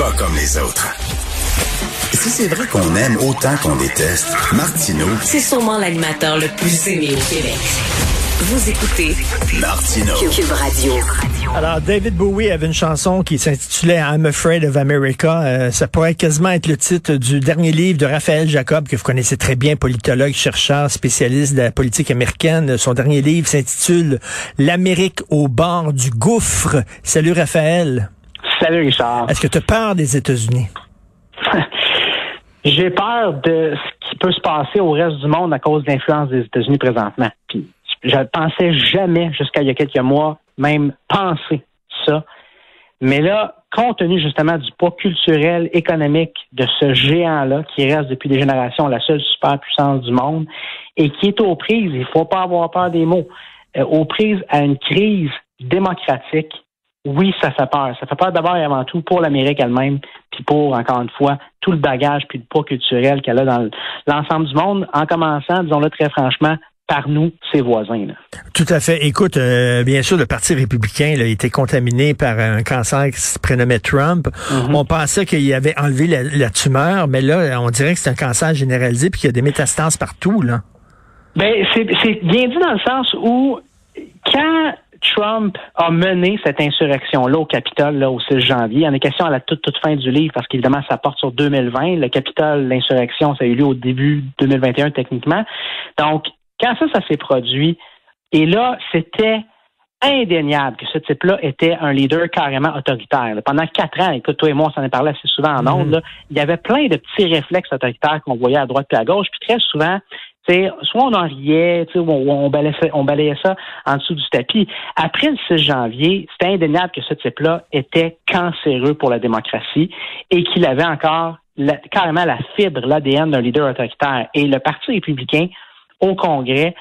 pas comme les autres. Si c'est vrai qu'on aime autant qu'on déteste, Martineau, C'est sûrement l'animateur le plus aimé au Québec. Vous écoutez Martineau. Cube Radio. Alors, David Bowie avait une chanson qui s'intitulait I'm Afraid of America. Euh, ça pourrait quasiment être le titre du dernier livre de Raphaël Jacob, que vous connaissez très bien, politologue, chercheur, spécialiste de la politique américaine. Son dernier livre s'intitule L'Amérique au bord du gouffre. Salut Raphaël. Salut Richard. Est-ce que tu as peur des États-Unis? J'ai peur de ce qui peut se passer au reste du monde à cause de l'influence des États-Unis présentement. Puis, je ne pensais jamais, jusqu'à il y a quelques mois, même penser ça. Mais là, compte tenu justement du poids culturel, économique de ce géant-là, qui reste depuis des générations la seule superpuissance du monde, et qui est aux prises, il ne faut pas avoir peur des mots, euh, aux prises à une crise démocratique, oui, ça fait peur. Ça fait peur d'abord et avant tout pour l'Amérique elle-même, puis pour, encore une fois, tout le bagage puis le poids culturel qu'elle a dans l'ensemble du monde, en commençant, disons-le très franchement, par nous, ses voisins. Là. Tout à fait. Écoute, euh, bien sûr, le Parti républicain là, a été contaminé par un cancer qui se prénommait Trump. Mm-hmm. On pensait qu'il avait enlevé la, la, tumeur, mais là, on dirait que c'est un cancer généralisé puis qu'il y a des métastases partout. là. Ben, c'est bien dit dans le sens où quand Trump a mené cette insurrection-là au Capitole là, au 6 janvier. Il en est question à la toute, toute fin du livre parce qu'évidemment, ça porte sur 2020. Le Capitole, l'insurrection, ça a eu lieu au début 2021 techniquement. Donc, quand ça, ça s'est produit, et là, c'était indéniable que ce type-là était un leader carrément autoritaire. Pendant quatre ans, écoute, toi et moi, on s'en est parlé assez souvent en ondes, là, il y avait plein de petits réflexes autoritaires qu'on voyait à droite et à gauche, puis très souvent, soit on en riait, on, on, balayait, ça en dessous du tapis. Après le 6 janvier, c'était indéniable que ce type-là était cancéreux pour la démocratie et qu'il avait encore carrément la fibre, l'ADN d'un leader autoritaire. Et le Parti républicain, au Congrès,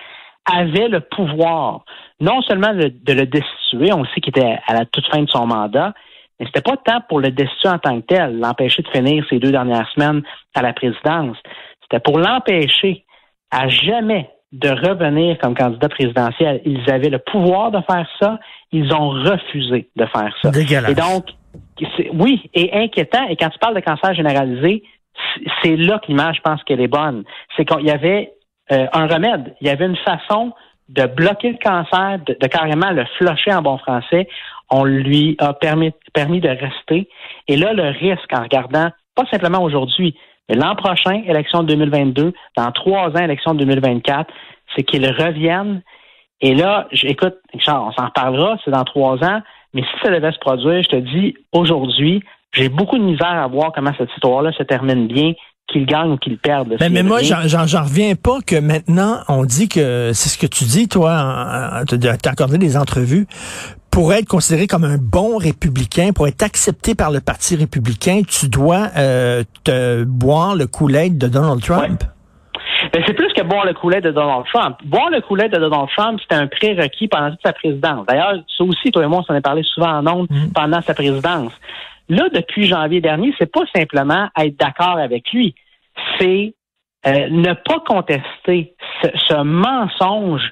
avait le pouvoir non seulement de, de le destituer, on sait qu'il était à la toute fin de son mandat, mais c'était pas tant pour le destituer en tant que tel, l'empêcher de finir ses deux dernières semaines à la présidence. C'était pour l'empêcher à jamais de revenir comme candidat présidentiel. Ils avaient le pouvoir de faire ça. Ils ont refusé de faire ça. Et donc, oui, et inquiétant. Et quand tu parles de cancer généralisé, c'est là que l'image, je pense qu'elle est bonne. C'est qu'il y avait euh, un remède. Il y avait une façon de bloquer le cancer, de, de, carrément le flusher en bon français. On lui a permis, permis de rester. Et là, le risque en regardant, pas simplement aujourd'hui, l'an prochain, élection de 2022, dans trois ans, élection de 2024, c'est qu'ils reviennent. Et là, écoute, Richard, on s'en reparlera, c'est dans trois ans, mais si ça devait se produire, je te dis, aujourd'hui, j'ai beaucoup de misère à voir comment cette histoire-là se termine bien, qu'il gagne ou qu'il perde. Mais, mais moi, j'en reviens pas que maintenant, on dit que, c'est ce que tu dis, toi, t'as accordé des entrevues, pour être considéré comme un bon républicain, pour être accepté par le Parti républicain, tu dois euh, te boire le coulet de Donald Trump. Ouais. Ben, c'est plus que boire le coulet de Donald Trump. Boire le coulet de Donald Trump, c'était un prérequis pendant toute sa présidence. D'ailleurs, ça aussi, toi et moi, on s'en est parlé souvent en ondes mm. pendant sa présidence. Là, depuis janvier dernier, c'est pas simplement être d'accord avec lui, c'est euh, ne pas contester ce, ce mensonge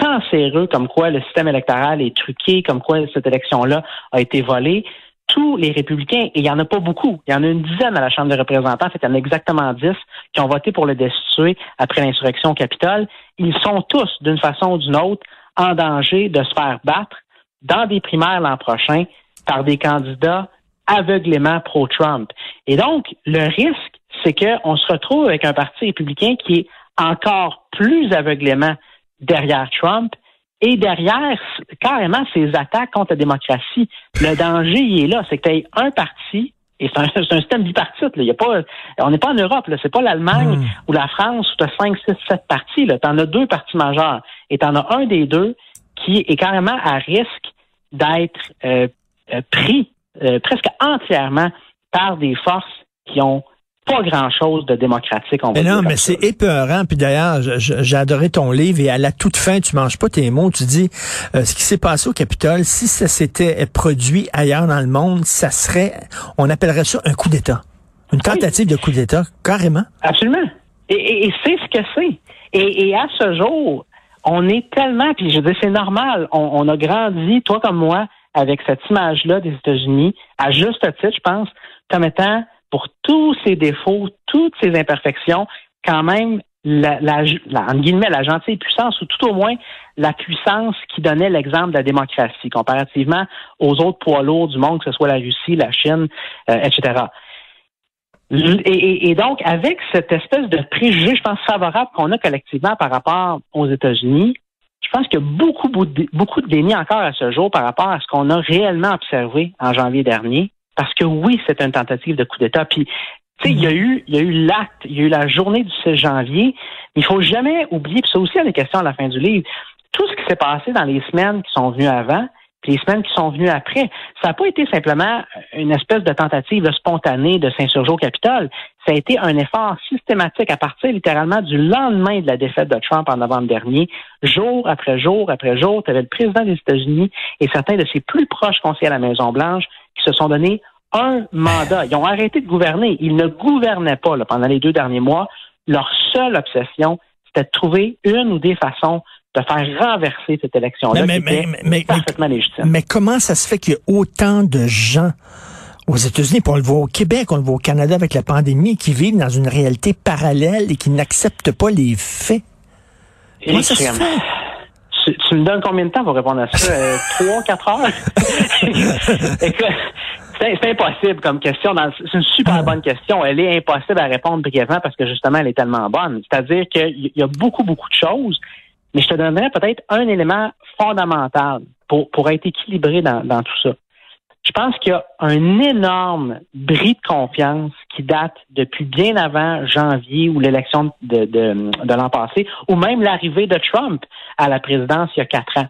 cancéreux, comme quoi le système électoral est truqué, comme quoi cette élection-là a été volée. Tous les républicains, et il n'y en a pas beaucoup, il y en a une dizaine à la Chambre des représentants, en fait, il y en a exactement dix qui ont voté pour le destituer après l'insurrection au Capitole. Ils sont tous, d'une façon ou d'une autre, en danger de se faire battre dans des primaires l'an prochain par des candidats aveuglément pro-Trump. Et donc, le risque, c'est qu'on se retrouve avec un parti républicain qui est encore plus aveuglément derrière Trump et derrière carrément ses attaques contre la démocratie. Le danger, il est là. C'est que tu as un parti, et c'est un, un, système bipartite. Il y a pas, on n'est pas en Europe. C'est pas l'Allemagne mmh. ou la France où tu as 5, 6, 7 partis. Tu en as deux partis majeurs. Et tu en as un des deux qui est carrément à risque d'être euh, pris euh, presque entièrement par des forces qui ont pas grand-chose de démocratique. On va mais non, mais c'est épeurant. Puis d'ailleurs, j'ai adoré ton livre et à la toute fin, tu manges pas tes mots. Tu dis euh, ce qui s'est passé au Capitole. Si ça s'était produit ailleurs dans le monde, ça serait, on appellerait ça un coup d'État, une tentative oui. de coup d'État, carrément. Absolument. Et, et, et c'est ce que c'est. Et, et, à ce jour, on est tellement, puis je dis c'est normal. On, on a grandi, toi comme moi, avec cette image-là des États-Unis, à juste titre, je pense, comme étant, pour tous ses défauts, toutes ses imperfections, quand même la, la, la, guillemets, la gentille puissance, ou tout au moins la puissance qui donnait l'exemple de la démocratie, comparativement aux autres poids lourds du monde, que ce soit la Russie, la Chine, euh, etc. Et, et, donc, avec cette espèce de préjugé, je pense, favorable qu'on a collectivement par rapport aux États-Unis, je pense qu'il y a beaucoup, beaucoup de déni encore à ce jour par rapport à ce qu'on a réellement observé en janvier dernier. Parce que oui, c'est une tentative de coup d'État. Puis tu sais, il y a mhm. eu, il y a eu l'acte, il y a eu la journée du 16 janvier, mais il faut jamais oublier, puis ça aussi, il y a des questions à la fin du livre, tout ce qui s'est passé dans les semaines qui sont venues avant, puis les semaines qui sont venues après, ça n'a pas été simplement une espèce de tentative spontanée de s'insurger au Capitole. Ça a été un effort systématique à partir littéralement du lendemain de la défaite de Trump en novembre dernier, jour après jour après jour, tu avais le président des États-Unis et certains de ses plus proches conseillers à la Maison-Blanche qui se sont donnés un mandat. Ils ont arrêté de gouverner. Ils ne gouvernaient pas pendant les deux derniers mois. Leur seule obsession, c'était de trouver une ou des façons de faire renverser cette élection-là. Mais, mais, parfaitement légitime. Mais comment ça se fait qu'il y a autant de gens aux États-Unis, puis on le voit au Québec, on le voit au Canada avec la pandémie, qui vivent dans une réalité parallèle et qui n'acceptent pas les faits? Comment ça se fait? Tu, me donnes combien de temps pour répondre à ça? Euh, trois, quatre heures? C'est impossible comme question. C'est une super bonne question. Elle est impossible à répondre brièvement parce que justement, elle est tellement bonne. C'est-à-dire qu'il y a beaucoup, beaucoup de choses, mais je te donnerais peut-être un élément fondamental pour, pour être équilibré dans, dans tout ça. Je pense qu'il y a un énorme bris de confiance qui date depuis bien avant janvier ou l'élection de, de, de l'an passé, ou même l'arrivée de Trump à la présidence il y a quatre ans.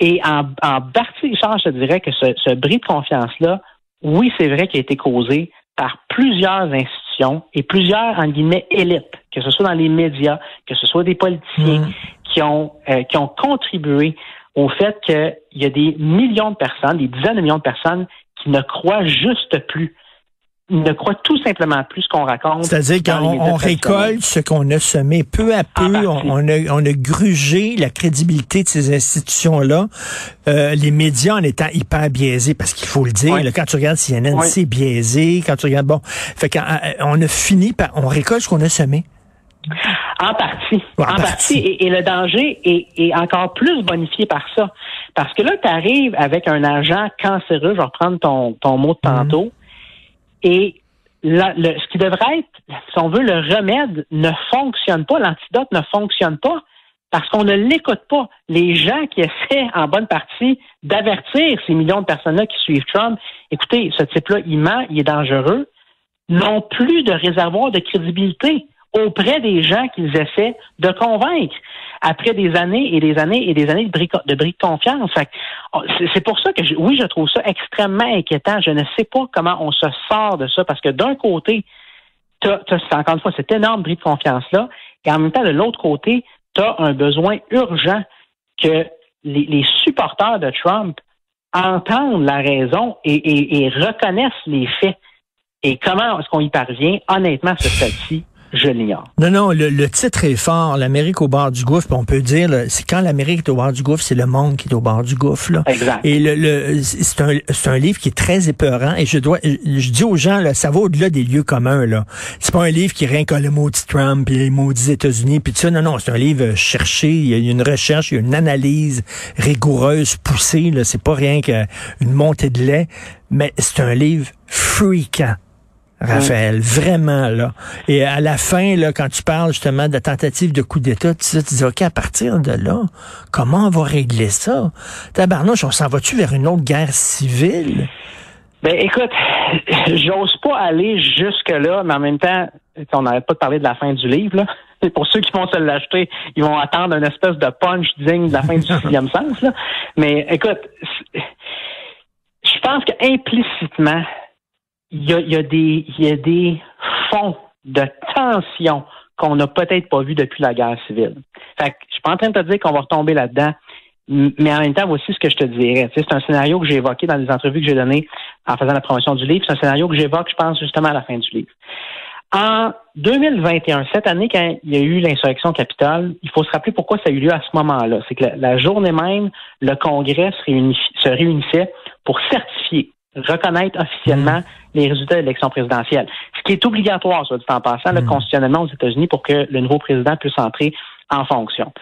Et en, en partie, je te dirais que ce, ce bris de confiance-là oui, c'est vrai qu'il a été causé par plusieurs institutions et plusieurs, en guillemets, élites, que ce soit dans les médias, que ce soit des politiciens, mm. qui, ont, euh, qui ont contribué au fait qu'il y a des millions de personnes, des dizaines de millions de personnes qui ne croient juste plus ne croit tout simplement plus ce qu'on raconte. C'est-à-dire qu'on récolte ce qu'on a semé. Peu à peu, on, a, on a grugé la crédibilité de ces institutions-là. Euh, les médias en étant hyper biaisés, parce qu'il faut le dire, quand tu regardes CNN, c'est biaisé. Quand tu regardes, bon, fait qu'on euh, on a fini par, on récolte ce qu'on a semé. En partie. en, partie. Et, le danger est, est, encore plus bonifié par ça. Parce que là, tu arrives avec un agent cancéreux, je vais reprendre ton, ton mot de tantôt, mhm. Et ce qui devrait être, si on veut, le remède ne fonctionne pas, l'antidote ne fonctionne pas parce qu'on ne l'écoute pas. Les gens qui essaient en bonne partie d'avertir ces millions de personnes-là qui suivent Trump, écoutez, ce type-là, il ment, il est dangereux, n'ont plus de réservoir de crédibilité auprès des gens qu'ils essaient de convaincre après des années et des années et des années de bris de, de confiance. Oh, c'est pour ça que, oui, je trouve ça extrêmement inquiétant. Je ne sais pas comment on se sort de ça parce que d'un côté, tu as, encore une fois cet énorme bris de confiance-là, et en même temps, de l'autre côté, tu as un besoin urgent que les, supporters de Trump entendent la raison et, reconnaissent les faits. Et comment est-ce qu'on y parvient? Honnêtement, ce stade-ci, je l'ignore. Non, non, le, titre est fort. L'Amérique au bord du gouffre. On peut dire, c'est quand l'Amérique est au bord du gouffre, c'est le monde qui est au bord du gouffre. Là. Exact. Et le, c'est un, un, livre qui est très épeurant. Et je dois, je dis aux gens, là, ça va au-delà des lieux communs. Là, c'est pas un livre qui rien que le maudit Trump et les maudits États-Unis. Puis ça, non, non, c'est un livre cherché. Il y a une recherche, il y a une analyse rigoureuse, poussée. Là, c'est pas rien qu'une montée de lait, mais c'est un livre fréquent. Raphaël, vraiment là. Et à la fin, là, quand tu parles justement de tentative de coup d'État, tu, tu dis, OK, à partir de là, comment on va régler ça? Tabarnouche, on s'en va-tu vers une autre guerre civile? Ben écoute, j'ose pas aller jusque-là, mais en même temps, on n'arrête pas de parler de la fin du livre, là. Pour ceux qui vont se l'acheter, ils vont attendre une espèce de punch digne de la fin du sixième sens. Là. Mais écoute, je pense que implicitement, il y a, y a, des, y a des fonds de tension qu'on n'a peut-être pas vu depuis la guerre civile. Fait que je suis pas en train de te dire qu'on va retomber là-dedans, mais en même temps, voici ce que je te dirais. c'est un scénario que j'ai évoqué dans les entrevues que j'ai données en faisant la promotion du livre. C'est un scénario que j'évoque, je pense, justement à la fin du livre. En 2021, cette année, quand il y a eu l'insurrection capitale, il faut se rappeler pourquoi ça a eu lieu à ce moment-là. C'est que la, journée même, le Congrès se réunissait pour certifier reconnaître officiellement les résultats de l'élection présidentielle. Ce qui est obligatoire, soit dit en passant, le constitutionnellement aux États-Unis pour que le nouveau président puisse entrer en fonction.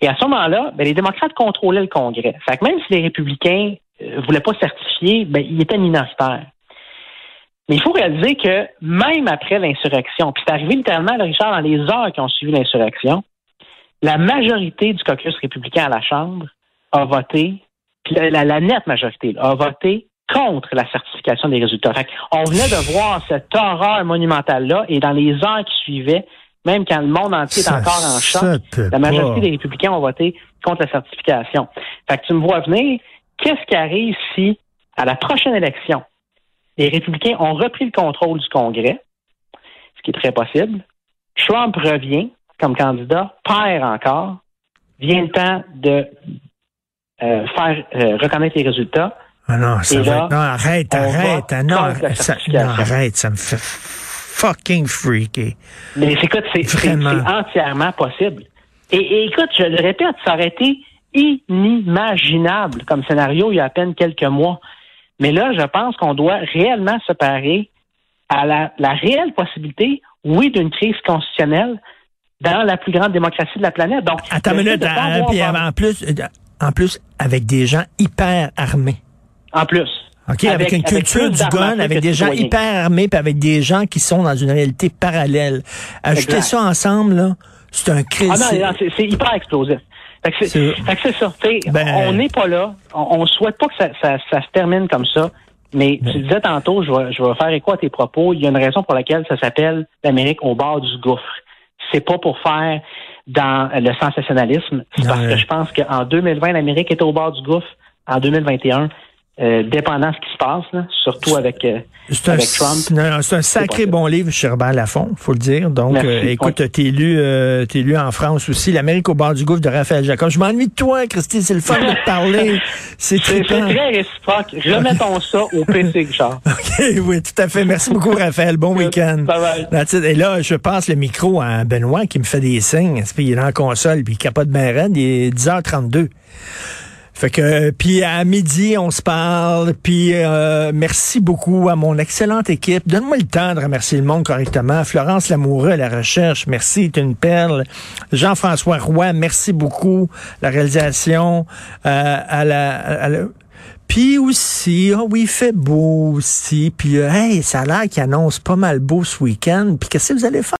Et à ce moment-là, ben, les démocrates contrôlaient le Congrès. Fait que même si les républicains ne voulaient pas certifier, ben, ils étaient minoritaires. Mais il faut réaliser que même après l'insurrection, puis c'est arrivé littéralement, Richard, dans les heures qui ont suivi l'insurrection, la majorité du caucus républicain à la Chambre a voté, puis la, nette majorité a voté contre la certification des résultats. on venait de voir cette horreur monumentale-là, et dans les heures qui suivaient, même quand le monde entier est encore en choc, la majorité des républicains ont voté contre la certification. Fait que tu me vois venir, qu'est-ce qui arrive si, à la prochaine élection, les républicains ont repris le contrôle du Congrès, ce qui est très possible. Trump revient comme candidat, perd encore. Vient le temps de euh, faire euh, reconnaître les résultats. Ah non, ça va Non, arrête, arrête. Ah non, ça, non, arrête, ça me fait fucking freaky. Mais écoute, c'est entièrement possible. Et, et, écoute, je le répète, ça aurait été inimaginable comme scénario il y a à peine quelques mois. Mais là, je pense qu'on doit réellement se parer à la, réelle possibilité, oui, d'une crise constitutionnelle dans la plus grande démocratie de la planète. Donc, attends une minute, en plus, en plus, avec des gens hyper armés. En plus. OK, avec, une culture du gun, avec des gens hyper armés, puis avec des gens qui sont dans une réalité parallèle. Ajouter ça ensemble, là, c'est un crise. Ah non, c'est hyper explosif. c'est ça. Ben, on n'est pas là. On, ne souhaite pas que ça, se termine comme ça. Mais tu disais tantôt, je vais, je vais faire écho à tes propos. Il y a une raison pour laquelle ça s'appelle l'Amérique au bord du gouffre. C'est pas pour faire dans le sensationnalisme. C'est parce que je pense qu'en 2020, l'Amérique était au bord du gouffre. En 2021, euh, dépendant de ce qui se passe, surtout avec, euh, avec Trump. C'est un sacré bon livre chez Robert Laffont, faut le dire. Donc, euh, écoute, t'es lu, euh, t'es lu en France aussi, L'Amérique au bord du gouffre de Raphaël Jacob. Je m'ennuie de toi, Christy, c'est le fun de te parler. C'est très réciproque. Remettons ça au PC, genre. OK, oui, tout à fait. Merci beaucoup, Raphaël. Bon week-end. Et là, je passe le micro à Benoît qui me fait des signes. Il est en console, puis il capote bien raide. Il est 10h32. Fait que puis à midi on se parle, puis euh, merci beaucoup à mon excellente équipe. Donne-moi le temps de remercier le monde correctement. Florence Lamoureux à la recherche, merci, c'est une perle. Jean-François Roy, merci beaucoup. La réalisation euh, à la, puis aussi, oh oui, il fait beau aussi. Puis, euh, hey, ça a l'air qu'il annonce pas mal beau ce week-end. Puis qu'est-ce que vous allez faire?